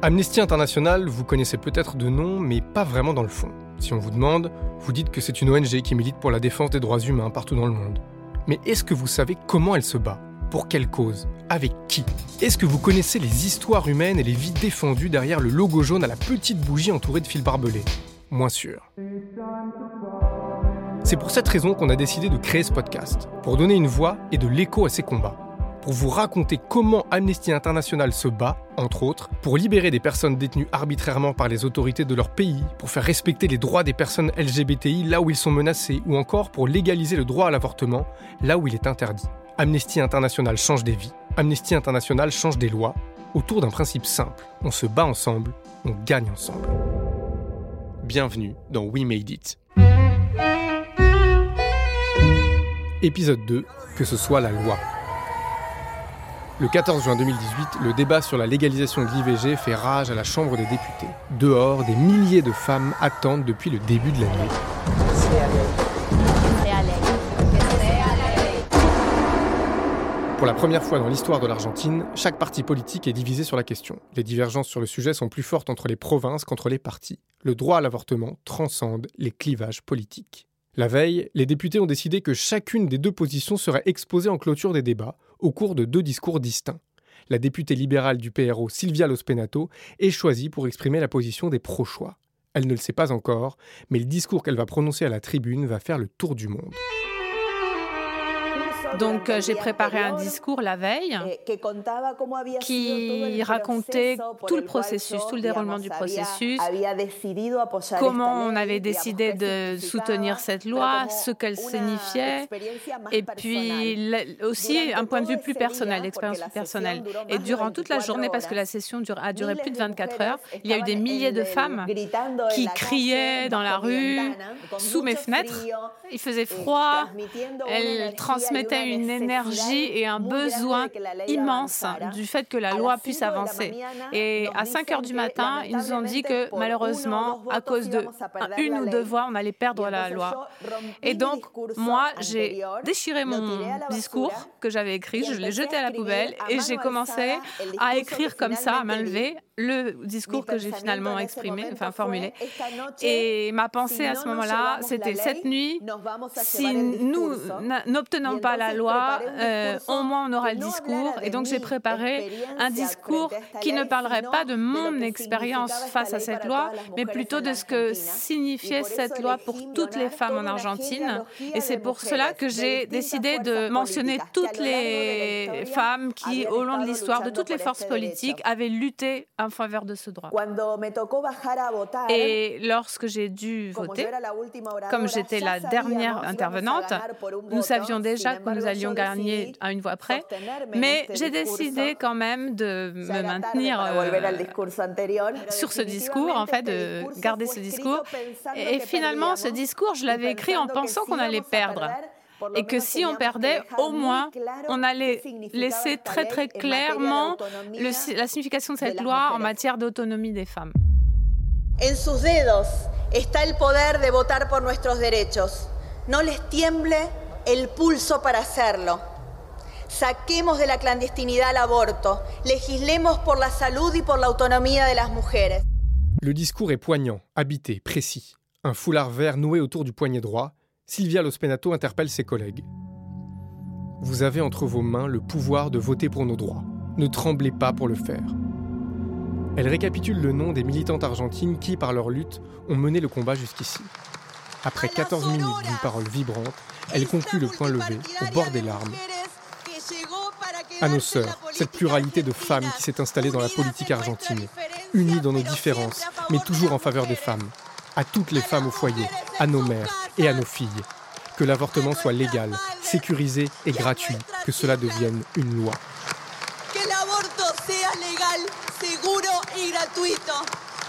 Amnesty International, vous connaissez peut-être de nom, mais pas vraiment dans le fond. Si on vous demande, vous dites que c'est une ONG qui milite pour la défense des droits humains partout dans le monde. Mais est-ce que vous savez comment elle se bat? Pour quelle cause? Avec qui? Est-ce que vous connaissez les histoires humaines et les vies défendues derrière le logo jaune à la petite bougie entourée de fils barbelés? Moins sûr. C'est pour cette raison qu'on a décidé de créer ce podcast, pour donner une voix et de l'écho à ces combats pour vous raconter comment Amnesty International se bat, entre autres, pour libérer des personnes détenues arbitrairement par les autorités de leur pays, pour faire respecter les droits des personnes LGBTI là où ils sont menacés, ou encore pour légaliser le droit à l'avortement là où il est interdit. Amnesty International change des vies, Amnesty International change des lois, autour d'un principe simple. On se bat ensemble, on gagne ensemble. Bienvenue dans We Made It. Épisode 2, que ce soit la loi. Le 14 juin 2018, le débat sur la légalisation de l'IVG fait rage à la Chambre des députés. Dehors, des milliers de femmes attendent depuis le début de la nuit. Pour la première fois dans l'histoire de l'Argentine, chaque parti politique est divisé sur la question. Les divergences sur le sujet sont plus fortes entre les provinces qu'entre les partis. Le droit à l'avortement transcende les clivages politiques. La veille, les députés ont décidé que chacune des deux positions serait exposée en clôture des débats, au cours de deux discours distincts. La députée libérale du PRO, Silvia Lospenato, est choisie pour exprimer la position des pro-choix. Elle ne le sait pas encore, mais le discours qu'elle va prononcer à la tribune va faire le tour du monde. Donc euh, j'ai préparé un discours la veille qui racontait tout le processus, tout le déroulement du processus, comment on avait décidé de soutenir cette loi, ce qu'elle signifiait, et puis aussi un point de vue plus personnel, l'expérience plus personnelle. Et durant toute la journée, parce que la session a duré plus de 24 heures, il y a eu des milliers de femmes qui criaient dans la rue, sous mes fenêtres. Il faisait froid, elles transmettaient une énergie et un besoin immense du fait que la loi puisse avancer. Et à 5 heures du matin, ils nous ont dit que malheureusement, à cause de une ou deux voix, on allait perdre la loi. Et donc, moi, j'ai déchiré mon discours que j'avais écrit, je l'ai jeté à la poubelle et j'ai commencé à écrire comme ça, à main levée, le discours que j'ai finalement exprimé, enfin formulé. Et ma pensée à ce moment-là, c'était cette nuit, si nous n'obtenons pas la loi, euh, au moins on aura le discours. Et donc j'ai préparé un discours qui ne parlerait pas de mon expérience face à cette loi, mais plutôt de ce que signifiait cette loi pour toutes les femmes en Argentine. Et c'est pour cela que j'ai décidé de mentionner toutes les femmes qui, au long de l'histoire, de toutes les forces politiques, avaient lutté en faveur de ce droit. Et lorsque j'ai dû voter, comme j'étais la dernière intervenante, nous savions déjà que nous allions gagner à une voix près, mais j'ai décidé quand même de me maintenir euh, sur ce discours, en fait, de garder ce discours. Et finalement, ce discours, je l'avais écrit en pensant qu'on allait perdre et que si on perdait, au moins, on allait laisser très très clairement la signification de cette loi en matière d'autonomie des femmes. En sus dedos está el poder de votar por nuestros derechos. No les tiemble el pulso para hacerlo. Saquemos de la clandestinidad al aborto. Legislemos por la salud y por la autonomía de las mujeres. Le discours est poignant, habité, précis. Un foulard vert noué autour du poignet droit, Sylvia Lospenato interpelle ses collègues. Vous avez entre vos mains le pouvoir de voter pour nos droits. Ne tremblez pas pour le faire. Elle récapitule le nom des militantes argentines qui, par leur lutte, ont mené le combat jusqu'ici. Après 14 minutes d'une parole vibrante, elle conclut le point levé, au bord des larmes. À nos sœurs, cette pluralité de femmes qui s'est installée dans la politique argentine, unies dans nos différences, mais toujours en faveur des femmes, à toutes les femmes au foyer, à nos mères et à nos filles. Que l'avortement soit légal, sécurisé et gratuit, que cela devienne une loi. Que l'avorto sea legal, seguro y gratuito,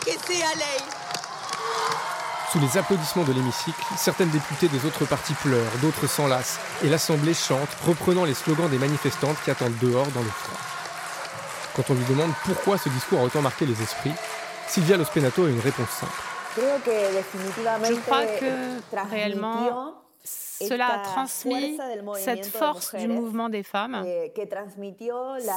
que sea ley. Sous les applaudissements de l'hémicycle, certaines députées des autres partis pleurent, d'autres s'enlacent, et l'Assemblée chante, reprenant les slogans des manifestantes qui attendent dehors dans le froid. Quand on lui demande pourquoi ce discours a autant marqué les esprits, Sylvia Lospenato a une réponse simple. Je crois que réellement, cela a transmis cette force du mouvement des femmes.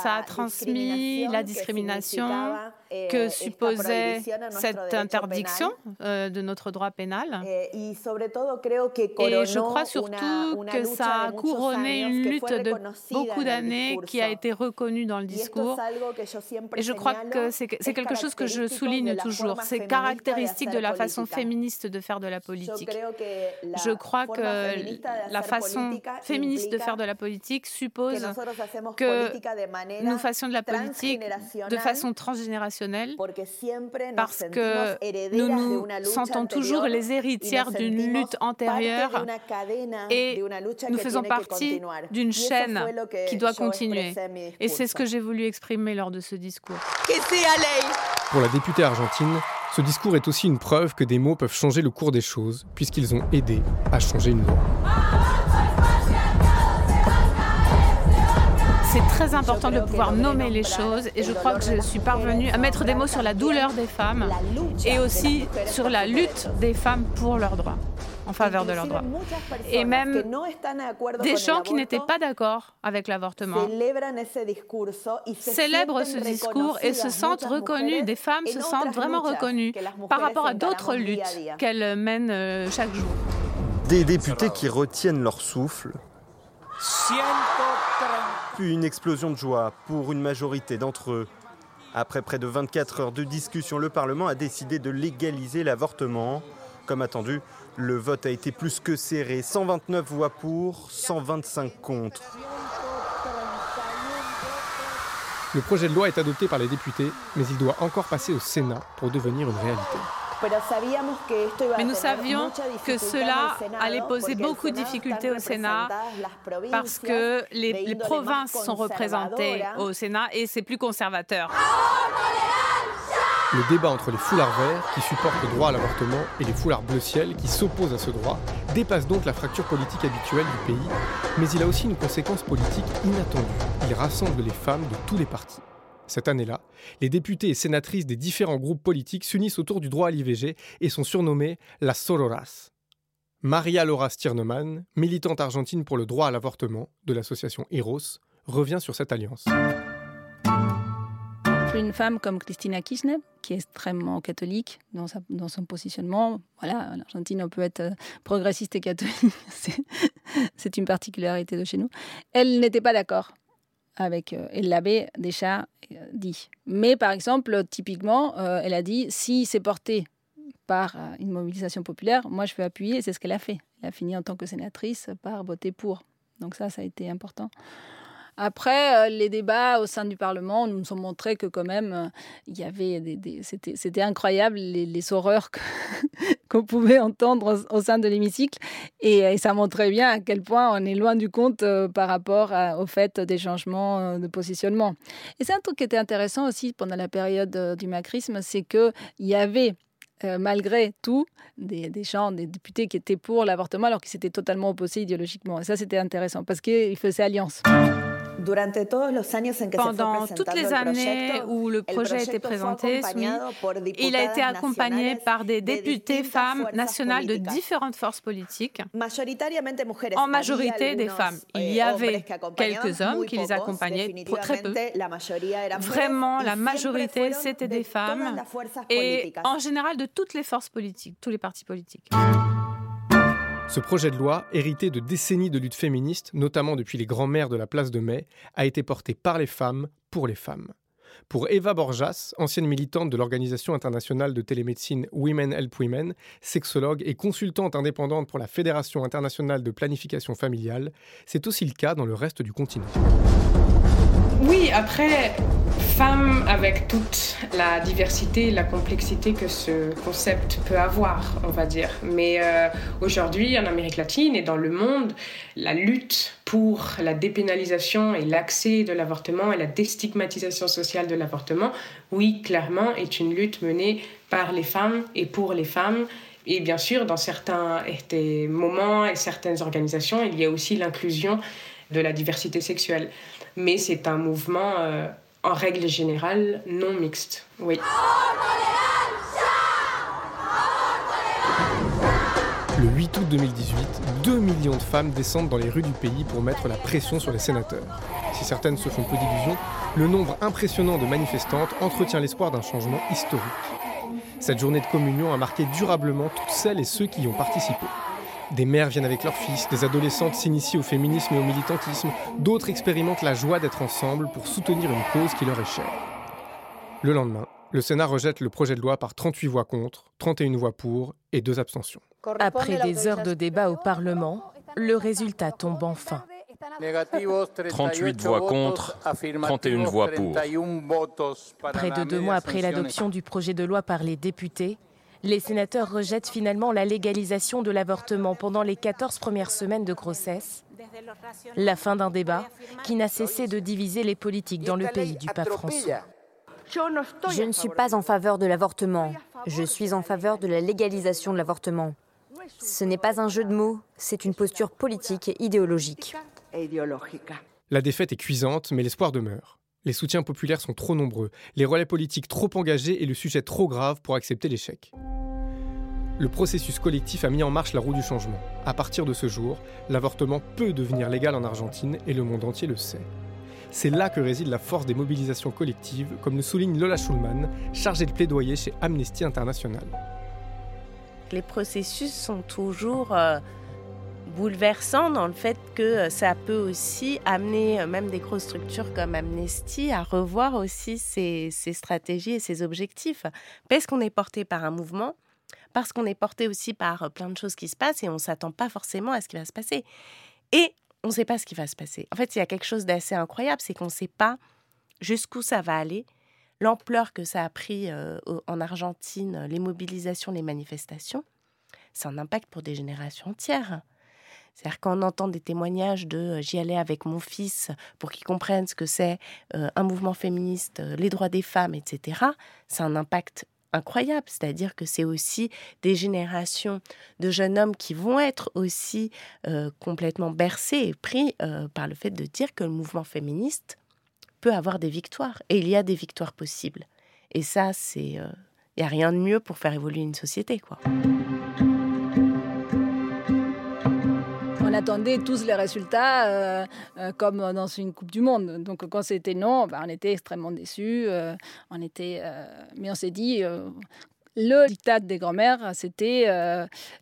Ça a transmis la discrimination eh, que supposait cette interdiction euh, de notre droit pénal. Eh, et je crois surtout que ça a couronné une lutte de beaucoup d'années qui a été reconnue dans le discours. Et je crois que c'est quelque chose que je souligne toujours. C'est caractéristique de la façon féministe de faire de la politique. Je crois que la façon féministe de faire de la politique suppose que nous fassions de la politique de façon transgénérationnelle parce que nous nous sentons toujours les héritières d'une lutte antérieure et nous faisons partie d'une chaîne qui doit continuer. Et c'est ce que j'ai voulu exprimer lors de ce discours. Pour la députée argentine, ce discours est aussi une preuve que des mots peuvent changer le cours des choses, puisqu'ils ont aidé à changer une loi. C'est très important de pouvoir nommer les choses et je crois que je suis parvenue à mettre des mots sur la douleur des femmes et aussi sur la lutte des femmes pour leurs droits en faveur de leurs droits. Et même des gens qui n'étaient pas d'accord avec l'avortement célèbrent ce discours et se sentent reconnus, des femmes se sentent vraiment reconnues par rapport à d'autres luttes qu'elles mènent euh, chaque jour. Des députés qui retiennent leur souffle puis une explosion de joie pour une majorité d'entre eux. Après près de 24 heures de discussion, le Parlement a décidé de légaliser l'avortement. Comme attendu, le vote a été plus que serré. 129 voix pour, 125 contre. Le projet de loi est adopté par les députés, mais il doit encore passer au Sénat pour devenir une réalité. Mais nous savions que cela allait poser beaucoup de difficultés au Sénat parce que les, provinces sont représentées au Sénat et c'est plus conservateur. Le débat entre les foulards verts, qui supportent le droit à l'avortement, et les foulards bleu ciel, qui s'opposent à ce droit, dépasse donc la fracture politique habituelle du pays, mais il a aussi une conséquence politique inattendue. Il rassemble les femmes de tous les partis. Cette année-là, les députés et sénatrices des différents groupes politiques s'unissent autour du droit à l'IVG et sont surnommés la Sororas. Maria Laura Stirneman, militante argentine pour le droit à l'avortement de l'association Eros, revient sur cette alliance. Une femme comme Christina Kirchner, qui est extrêmement catholique dans, son positionnement, voilà, en Argentine on peut être progressiste et catholique, c'est une particularité de chez nous, elle n'était pas d'accord avec, euh, elle déjà euh, dit. Mais par exemple, typiquement, euh, elle a dit si c'est porté par une mobilisation populaire, moi je vais appuyer, c'est ce qu'elle a fait. Elle a fini en tant que sénatrice par voter pour. Donc ça, ça a été important. Après, les débats au sein du Parlement nous ont montré que quand même, il y avait des, c'était incroyable les, les horreurs qu'on pouvait entendre au, sein de l'hémicycle. Et, ça montrait bien à quel point on est loin du compte euh, par rapport au fait des changements euh, de positionnement. Et c'est un truc qui était intéressant aussi pendant la période euh, du macrisme, c'est qu'il y avait malgré tout, des, des, gens, des députés qui étaient pour l'avortement alors qu'ils s'étaient totalement opposés idéologiquement. Et ça, c'était intéressant parce qu'ils faisaient alliance. Pendant toutes les années où le projet a été présenté, il a été accompagné par des députés femmes nationales de différentes forces politiques, en majorité des femmes. Il y avait quelques hommes qui les accompagnaient, très peu. Vraiment, la majorité, c'était des femmes, et en général de toutes les forces politiques, tous les partis politiques. Ce projet de loi, hérité de décennies de lutte féministe, notamment depuis les grands-mères de la place de Mai, a été porté par les femmes pour les femmes. Pour Eva Borjas, ancienne militante de l'Organisation internationale de télémédecine Women Help Women, sexologue et consultante indépendante pour la Fédération internationale de planification familiale, c'est aussi le cas dans le reste du continent. Oui, après, femme avec toute la diversité, la complexité que ce concept peut avoir, on va dire. Mais euh, aujourd'hui, en Amérique latine et dans le monde, la lutte pour la dépénalisation et l'accès de l'avortement et la déstigmatisation sociale de l'avortement, oui, clairement, est une lutte menée par les femmes et pour les femmes. Et bien sûr, dans certains moments et certaines organisations, il y a aussi l'inclusion de la diversité sexuelle mais c'est un mouvement euh, en règle générale non mixte. Oui. Le 8 août 2018, 2 millions de femmes descendent dans les rues du pays pour mettre la pression sur les sénateurs. Si certaines se font peu d'illusions, le nombre impressionnant de manifestantes entretient l'espoir d'un changement historique. Cette journée de communion a marqué durablement toutes celles et ceux qui y ont participé. Des mères viennent avec leurs fils, des adolescentes s'initient au féminisme et au militantisme, d'autres expérimentent la joie d'être ensemble pour soutenir une cause qui leur est chère. Le lendemain, le Sénat rejette le projet de loi par 38 voix contre, 31 voix pour et deux abstentions. Après des heures de débat au Parlement, le résultat tombe enfin. 38 voix contre, 31 voix pour. Près de deux mois après l'adoption du projet de loi par les députés, les sénateurs rejettent finalement la légalisation de l'avortement pendant les 14 premières semaines de grossesse. La fin d'un débat qui n'a cessé de diviser les politiques dans le pays du pape François. Je ne suis pas en faveur de l'avortement. Je suis en faveur de la légalisation de l'avortement. Ce n'est pas un jeu de mots, c'est une posture politique et idéologique. La défaite est cuisante, mais l'espoir demeure. Les soutiens populaires sont trop nombreux, les relais politiques trop engagés et le sujet trop grave pour accepter l'échec. Le processus collectif a mis en marche la roue du changement. À partir de ce jour, l'avortement peut devenir légal en Argentine et le monde entier le sait. C'est là que réside la force des mobilisations collectives, comme le souligne Lola Schulman, chargée de plaidoyer chez Amnesty International. Les processus sont toujours euh, bouleversants dans le fait que euh, ça peut aussi amener euh, même des grosses structures comme Amnesty à revoir aussi ses, stratégies et ses objectifs. Parce qu'on est porté par un mouvement, parce qu'on est porté aussi par plein de choses qui se passent et on ne s'attend pas forcément à ce qui va se passer. Et on ne sait pas ce qui va se passer. En fait, il y a quelque chose d'assez incroyable, c'est qu'on ne sait pas jusqu'où ça va aller, l'ampleur que ça a pris euh, en Argentine, les mobilisations, les manifestations, c'est un impact pour des générations entières. C'est-à-dire quand on entend des témoignages de euh, j'y allais avec mon fils pour qu'il comprenne ce que c'est euh, un mouvement féministe, les droits des femmes, etc., c'est un impact incroyable. C'est-à-dire que c'est aussi des générations de jeunes hommes qui vont être aussi euh, complètement bercés et pris euh, par le fait de dire que le mouvement féministe peut avoir des victoires. Et il y a des victoires possibles. Et ça, c'est... Il euh, n'y a rien de mieux pour faire évoluer une société, quoi. Attendait tous les résultats euh, euh, comme dans une Coupe du Monde. Donc quand c'était non, ben, on était extrêmement déçus. Euh, on était, mais on s'est dit, le dictat des grands-mères, c'était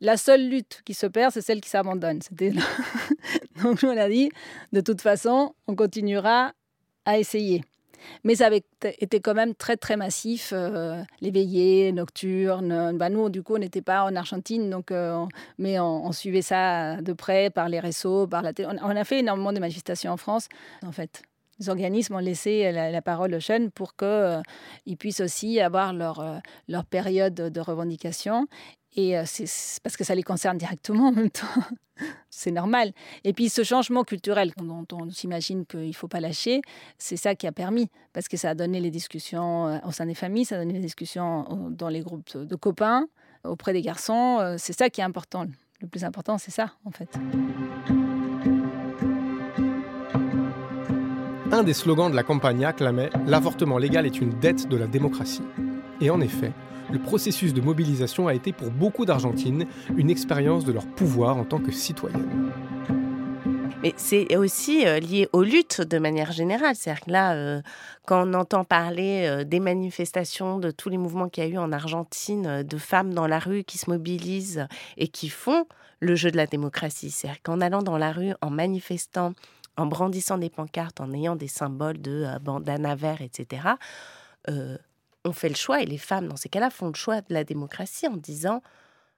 la seule lutte qui se perd, c'est celle qui s'abandonne. Donc on a dit, de toute façon, on continuera à essayer. Mais ça avait été quand même très, très massif. Euh, les veillées nocturnes. Bah, nous, du coup, on n'était pas en Argentine, donc, euh, mais on, suivait ça de près par les réseaux, par la télé. On, a fait énormément de manifestations en France, en fait. Les organismes ont laissé la, parole aux jeunes pour qu'ils euh, puissent aussi avoir leur, leur période de revendication et c'est parce que ça les concerne directement en même temps. c'est normal. Et puis ce changement culturel dont on s'imagine qu'il ne faut pas lâcher, c'est ça qui a permis. Parce que ça a donné les discussions au sein des familles, ça a donné les discussions dans les groupes de copains, auprès des garçons. C'est ça qui est important. Le plus important, c'est ça, en fait. Un des slogans de la campagne clamait L'avortement légal est une dette de la démocratie. Et en effet, le processus de mobilisation a été pour beaucoup d'Argentines une expérience de leur pouvoir en tant que citoyennes. Mais c'est aussi euh, lié aux luttes de manière générale. C'est-à-dire que là, euh, quand on entend parler euh, des manifestations, de tous les mouvements qu'il y a eu en Argentine, de femmes dans la rue qui se mobilisent et qui font le jeu de la démocratie. C'est-à-dire qu'en allant dans la rue, en manifestant, en brandissant des pancartes, en ayant des symboles de bandana vert, etc., on fait le choix, et les femmes, dans ces cas-là, font le choix de la démocratie en disant,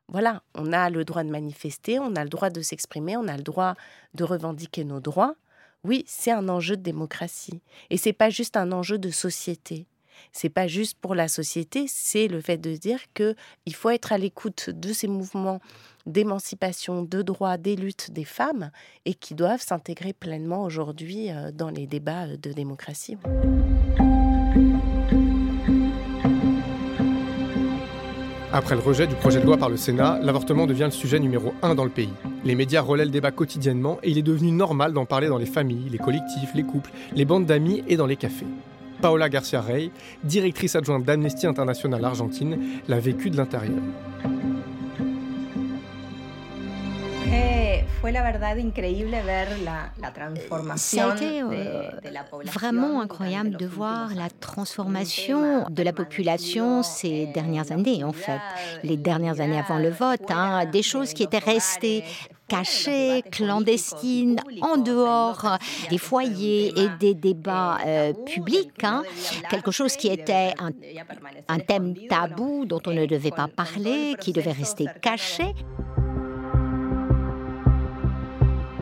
voilà, on a le droit de manifester, on a le droit de s'exprimer, on a le droit de revendiquer nos droits. Oui, c'est un enjeu de démocratie. Et c'est pas juste un enjeu de société. C'est pas juste pour la société, c'est le fait de dire que il faut être à l'écoute de ces mouvements d'émancipation, de droits, des luttes des femmes et qui doivent s'intégrer pleinement aujourd'hui euh, dans les débats de démocratie. Après le rejet du projet de loi par le Sénat, l'avortement devient le sujet numéro un dans le pays. Les médias relaient le débat quotidiennement et il est devenu normal d'en parler dans les familles, les collectifs, les couples, les bandes d'amis et dans les cafés. Paola Garcia Rey, directrice adjointe d'Amnesty International Argentine, l'a vécu de l'intérieur. Ça a été vraiment incroyable de voir la transformation de la population ces dernières années, en fait, les dernières années avant le vote, hein, des choses qui étaient restées cachées, clandestines, en dehors des foyers et des débats euh, publics, hein. quelque chose qui était un, un thème tabou dont on ne devait pas parler, qui devait rester caché.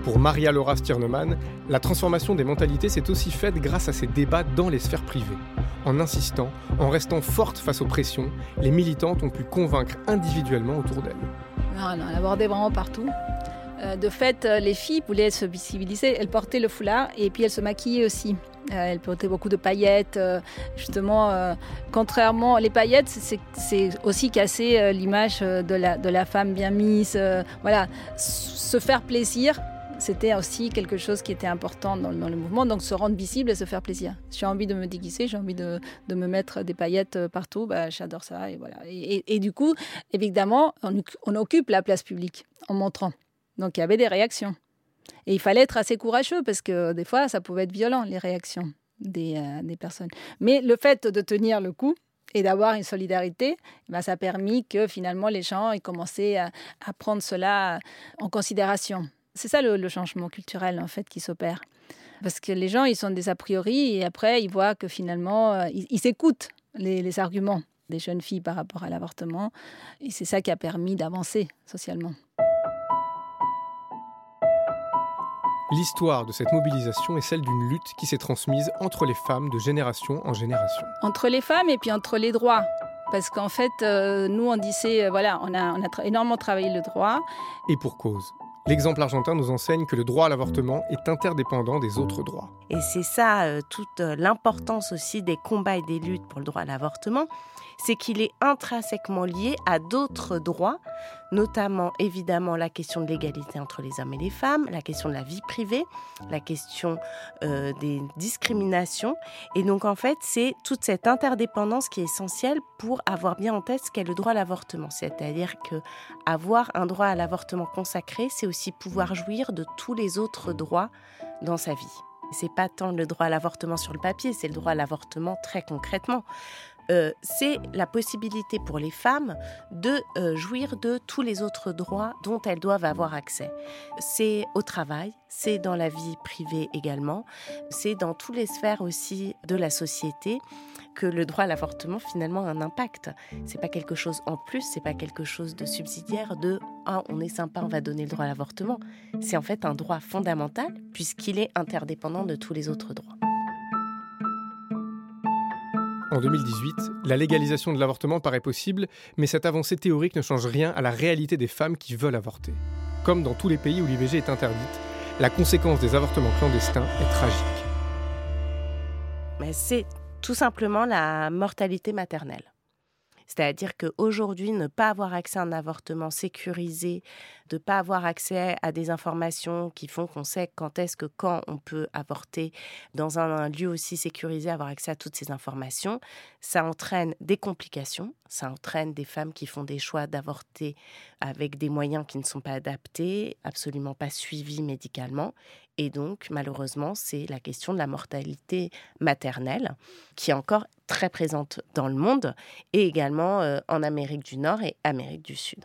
Pour Maria Laura Stirnemann, la transformation des mentalités s'est aussi faite grâce à ces débats dans les sphères privées. En insistant, en restant forte face aux pressions, les militantes ont pu convaincre individuellement autour d'elles. Ah, on a abordé vraiment partout. Euh, de fait, euh, les filles voulaient se visibiliser. Elles portaient le foulard et puis elles se maquillaient aussi. Euh, elles portaient beaucoup de paillettes. Justement, contrairement, les paillettes, c'est aussi casser l'image de la, de la femme bien mise. Voilà, se faire plaisir c'était aussi quelque chose qui était important dans, le mouvement, donc se rendre visible et se faire plaisir. J'ai envie de me déguiser, j'ai envie de, me mettre des paillettes euh, partout, bah, j'adore ça. Et, voilà. Et, du coup, évidemment, on, occupe la place publique en montrant. Donc il y avait des réactions. Et il fallait être assez courageux parce que des fois, ça pouvait être violent, les réactions des, euh, personnes. Mais le fait de tenir le coup, et d'avoir une solidarité, bah, ça a permis que finalement les gens aient commencé à prendre cela en considération. C'est ça le, changement culturel en fait qui s'opère. Parce que les gens, ils sont des a priori et après, ils voient que finalement, euh, ils, écoutent les, arguments des jeunes filles par rapport à l'avortement. Et c'est ça qui a permis d'avancer socialement. L'histoire de cette mobilisation est celle d'une lutte qui s'est transmise entre les femmes de génération en génération. Entre les femmes et puis entre les droits. Parce qu'en fait, euh, nous, on disait, euh, voilà, on a, on a énormément travaillé le droit. Et pour cause. L'exemple argentin nous enseigne que le droit à l'avortement est interdépendant des autres droits. Et c'est ça euh, toute euh, l'importance aussi des combats et des luttes pour le droit à l'avortement, c'est qu'il est intrinsèquement lié à d'autres droits, notamment évidemment la question de l'égalité entre les hommes et les femmes, la question de la vie privée, la question euh, des discriminations. Et donc en fait, c'est toute cette interdépendance qui est essentielle pour avoir bien en tête ce qu'est le droit à l'avortement. C'est-à-dire que avoir un droit à l'avortement consacré, c'est aussi pouvoir jouir de tous les autres droits dans sa vie. C'est pas tant le droit à l'avortement sur le papier, c'est le droit à l'avortement très concrètement. Euh, c'est la possibilité pour les femmes de euh, jouir de tous les autres droits dont elles doivent avoir accès. C'est au travail, c'est dans la vie privée également, c'est dans toutes les sphères aussi de la société que le droit à l'avortement finalement a un impact. C'est pas quelque chose en plus, c'est pas quelque chose de subsidiaire de ah on est sympa, on va donner le droit à l'avortement. C'est en fait un droit fondamental puisqu'il est interdépendant de tous les autres droits. En 2018, la légalisation de l'avortement paraît possible, mais cette avancée théorique ne change rien à la réalité des femmes qui veulent avorter. Comme dans tous les pays où l'IVG est interdite, la conséquence des avortements clandestins est tragique. Mais c'est tout simplement la mortalité maternelle. C'est-à-dire qu'aujourd'hui, ne pas avoir accès à un avortement sécurisé, de ne pas avoir accès à des informations qui font qu'on sait quand est-ce que quand on peut avorter dans un, lieu aussi sécurisé, avoir accès à toutes ces informations, ça entraîne des complications, ça entraîne des femmes qui font des choix d'avorter avec des moyens qui ne sont pas adaptés, absolument pas suivis médicalement. Et donc, malheureusement, c'est la question de la mortalité maternelle qui est encore très présente dans le monde et également euh, en Amérique du Nord et Amérique du Sud.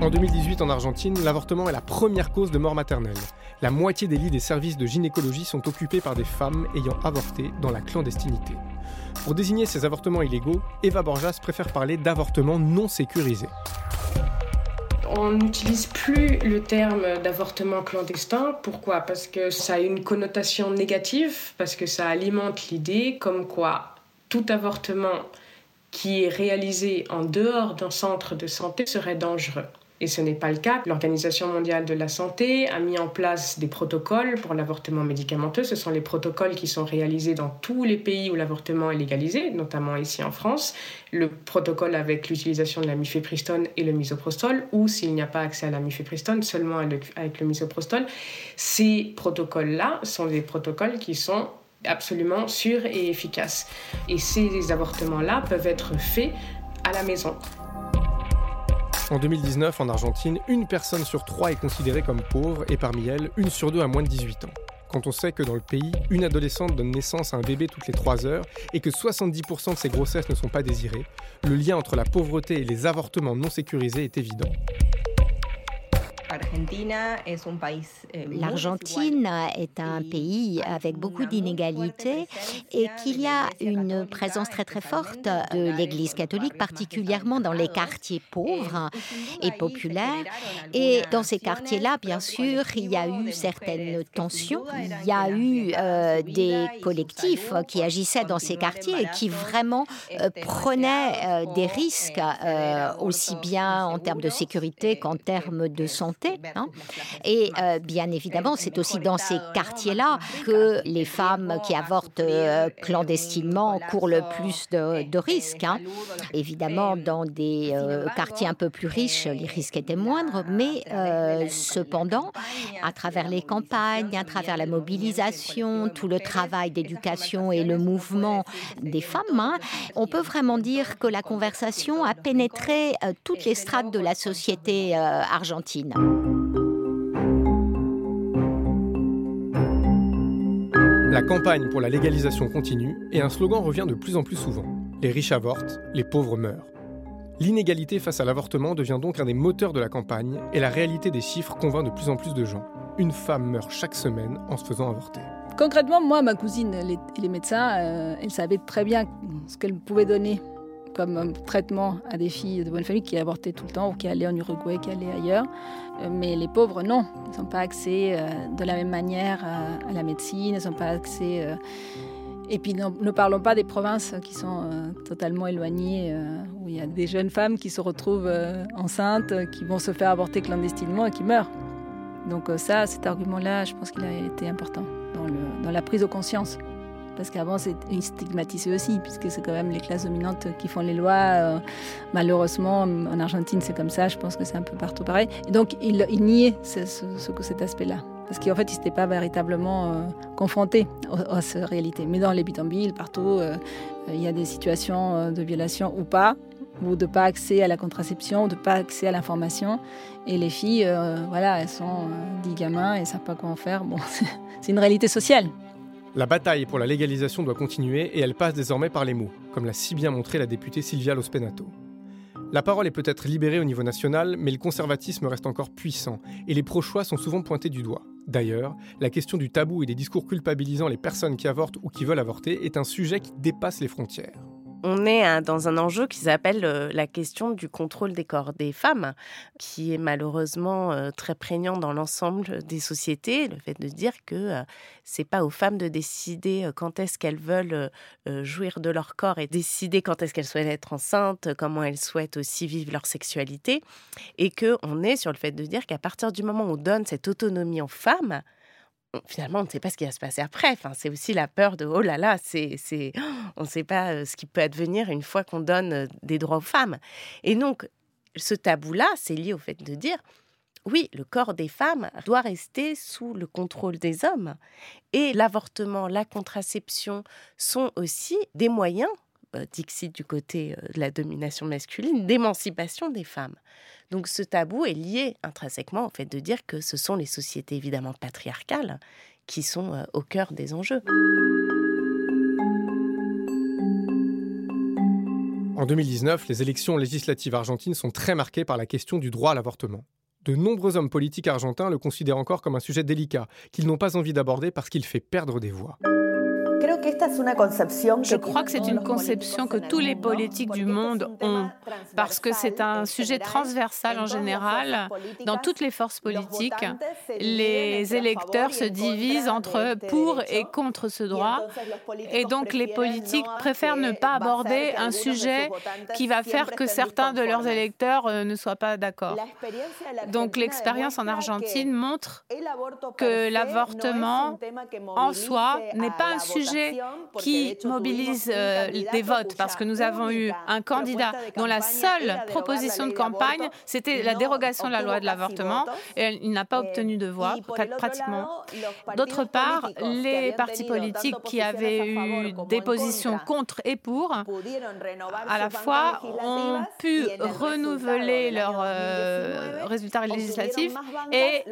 En 2018, en Argentine, l'avortement est la première cause de mort maternelle. La moitié des lits des services de gynécologie sont occupés par des femmes ayant avorté dans la clandestinité. Pour désigner ces avortements illégaux, Eva Borjas préfère parler d'avortements non sécurisés on n'utilise plus le terme d'avortement clandestin. Pourquoi? Parce que ça a une connotation négative, parce que ça alimente l'idée comme quoi tout avortement qui est réalisé en dehors d'un centre de santé serait dangereux. Et ce n'est pas le cas. L'Organisation mondiale de la santé a mis en place des protocoles pour l'avortement médicamenteux. Ce sont les protocoles qui sont réalisés dans tous les pays où l'avortement est légalisé, notamment ici en France. Le protocole avec l'utilisation de la mifepristone et le misoprostol, ou s'il n'y a pas accès à la mifepristone, seulement avec le misoprostol. Ces protocoles-là sont des protocoles qui sont absolument sûrs et efficaces. Et ces avortements-là peuvent être faits à la maison. En 2019, en Argentine, une personne sur trois est considérée comme pauvre et parmi elles, une sur deux a moins de 18 ans. Quand on sait que dans le pays, une adolescente donne naissance à un bébé toutes les 3 heures et que 70% de ces grossesses ne sont pas désirées, le lien entre la pauvreté et les avortements non sécurisés est évident. Eh, L'Argentine est un pays avec beaucoup d'inégalités et qu'il y a une présence très très forte de l'Église catholique, particulièrement dans les quartiers pauvres et populaires. Et dans ces quartiers-là, bien sûr, il y a eu certaines tensions. Il y a eu euh, des collectifs qui agissaient dans ces quartiers et qui vraiment euh, prenaient euh, des risques, aussi bien en termes de sécurité qu'en termes de santé Hein. Et euh, bien évidemment, c'est aussi dans ces quartiers-là que les femmes qui avortent euh, clandestinement courent le plus de, risques. Hein. Évidemment, dans des euh, quartiers un peu plus riches, les risques étaient moindres, mais cependant, à travers les campagnes, à travers la mobilisation, tout le travail d'éducation et le mouvement des femmes, hein, on peut vraiment dire que la conversation a pénétré toutes les strates de la société argentine. La campagne pour la légalisation continue et un slogan revient de plus en plus souvent. Les riches avortent, les pauvres meurent. L'inégalité face à l'avortement devient donc un des moteurs de la campagne et la réalité des chiffres convainc de plus en plus de gens. Une femme meurt chaque semaine en se faisant avorter. Concrètement, moi, ma cousine et les, médecins, euh, elle savait très bien ce qu'elle pouvait donner comme traitement à des filles de bonne famille qui avortaient tout le temps ou qui allaient en Uruguay, qui allaient ailleurs. Euh, mais les pauvres, non. Ils n'ont pas accès euh, de la même manière à, la médecine, ils n'ont pas accès... Euh, et puis ne parlons pas des provinces qui sont totalement éloignées, où il y a des jeunes femmes qui se retrouvent enceintes, qui vont se faire avorter clandestinement et qui meurent. Donc ça, cet argument-là, je pense qu'il a été important dans la prise de conscience parce qu'avant c'était stigmatisé aussi, puisque c'est quand même les classes dominantes qui font les lois. Euh, malheureusement, en Argentine c'est comme ça, je pense que c'est un peu partout pareil. Et donc il, il niait ce, cet aspect-là. Parce qu'en fait, ils n'étaient pas véritablement euh, confrontés à, cette réalité. Mais dans les bidonvilles, partout, euh, il y a des situations de violation ou pas, ou de pas accès à la contraception, de pas accès à l'information. Et les filles, voilà, elles sont 10 gamins et ne savent pas en faire. Bon, c'est une réalité sociale. La bataille pour la légalisation doit continuer et elle passe désormais par les mots, comme l'a si bien montré la députée Silvia Lospenato. La parole est peut-être libérée au niveau national, mais le conservatisme reste encore puissant et les pro-choix sont souvent pointés du doigt. D'ailleurs, la question du tabou et des discours culpabilisant les personnes qui avortent ou qui veulent avorter est un sujet qui dépasse les frontières on est dans un enjeu qui s'appelle euh, la question du contrôle des corps des femmes, qui est malheureusement euh, très prégnant dans l'ensemble des sociétés. Le fait de dire que euh, c'est pas aux femmes de décider quand est-ce qu'elles veulent jouir de leur corps et décider quand est-ce qu'elles souhaitent être enceintes, comment elles souhaitent aussi vivre leur sexualité, et que on est sur le fait de dire qu'à partir du moment où on donne cette autonomie aux femmes, finalement, on ne sait pas ce qui va se passer après. Enfin, c'est aussi la peur de oh là là, c'est, c'est, on ne sait pas euh, ce qui peut advenir une fois qu'on donne euh, des droits aux femmes. Et donc, ce tabou-là, c'est lié au fait de dire oui, le corps des femmes doit rester sous le contrôle des hommes. Et l'avortement, la contraception sont aussi des moyens, Dixit du côté de la domination masculine, d'émancipation des femmes. Donc ce tabou est lié intrinsèquement au fait de dire que ce sont les sociétés évidemment patriarcales qui sont euh, au cœur des enjeux. En 2019, les élections législatives argentines sont très marquées par la question du droit à l'avortement. De nombreux hommes politiques argentins le considèrent encore comme un sujet délicat, qu'ils n'ont pas envie d'aborder parce qu'il fait perdre des voix. Je crois que c'est une conception que tous les politiques du monde ont, parce que c'est un sujet transversal en général. Dans toutes les forces politiques, les électeurs se divisent entre pour et contre ce droit. Et donc les politiques préfèrent ne pas aborder un sujet qui va faire que certains de leurs électeurs euh, ne soient pas d'accord. Donc l'expérience en Argentine montre que l'avortement en soi n'est pas un sujet projet qui mobilise euh, des votes, parce que nous avons eu un candidat dont la seule proposition de campagne, c'était la dérogation de la loi de l'avortement, et il n'a pas obtenu de voix, pratiquement. D'autre part, les partis politiques qui avaient eu des positions contre et pour, à la fois, ont pu renouveler leurs euh, résultats législatifs et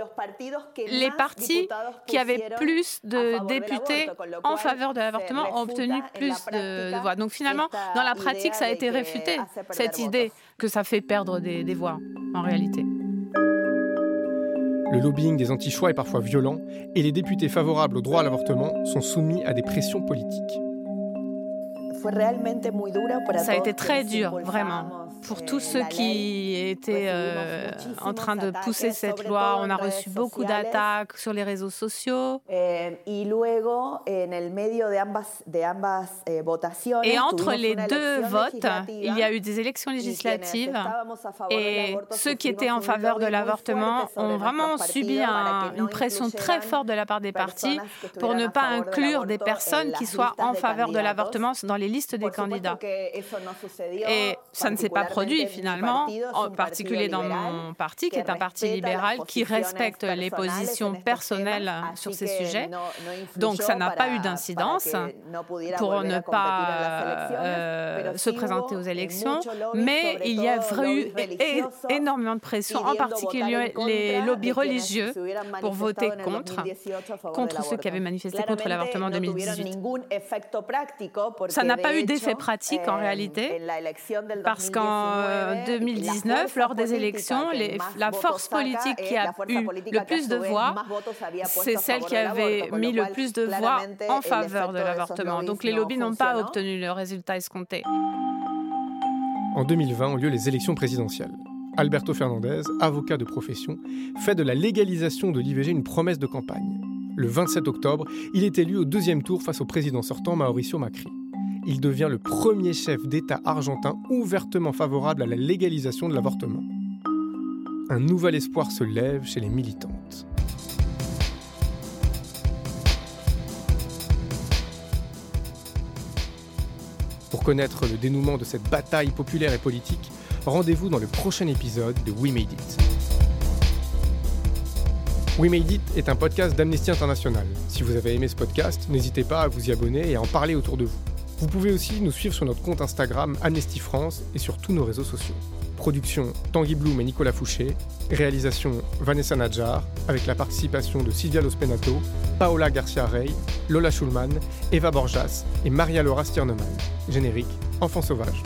les partis qui avaient plus de députés en faveur de l'avortement ont obtenu plus de, voix. Donc finalement, dans la pratique, ça a été réfuté, cette idée que ça fait perdre des, des voix, en réalité. Le lobbying des anti-choix est parfois violent et les députés favorables au droit à l'avortement sont soumis à des pressions politiques. Ça a été très dur, vraiment. Pour tous ceux qui étaient euh, en train de pousser cette loi. On a reçu beaucoup d'attaques sur les réseaux sociaux. Et entre les deux votes, il y a eu des élections législatives. et ceux qui étaient en faveur de l'avortement ont vraiment subi une pression très forte de la part des partis pour ne pas inclure des personnes qui soient en faveur de l'avortement dans les listes des candidats. Et ça ne s'est pas produit finalement, en particulier dans mon parti, qui est un parti libéral qui respecte les positions personnelles sur ces sujets. Donc ça n'a pas eu d'incidence pour ne pas euh, se présenter aux élections, mais il y a eu énormément de pression, en particulier les lobbies religieux, pour voter contre, contre ceux qui avaient manifesté contre l'avortement en 2018. Ça n'a pas eu d'effet pratique en réalité, parce qu'en 2019, lors des élections, la force politique qui a eu le plus de voix, c'est celle qui avait mis le plus de voix en faveur de l'avortement. Donc les lobbies n'ont pas obtenu le résultat escompté. En 2020 ont lieu les élections présidentielles. Alberto Fernandez, avocat de profession, fait de la légalisation de l'IVG une promesse de campagne. Le 27 octobre, il est élu au deuxième tour face au président sortant Mauricio Macri il devient le premier chef d'État argentin ouvertement favorable à la légalisation de l'avortement. Un nouvel espoir se lève chez les militantes. Pour connaître le dénouement de cette bataille populaire et politique, rendez-vous dans le prochain épisode de We Made It. We Made It est un podcast d'Amnesty International. Si vous avez aimé ce podcast, n'hésitez pas à vous y abonner et à en parler autour de vous. Vous pouvez aussi nous suivre sur notre compte Instagram Amnesty France et sur tous nos réseaux sociaux. Production Tanguy Bloom et Nicolas Fouché. Réalisation Vanessa Nadjar, avec la participation de Silvia Lospenato, Paola Garcia Rey, Lola Schulman, Eva Borjas et Maria Laura Stiernemann. Générique Enfant sauvage.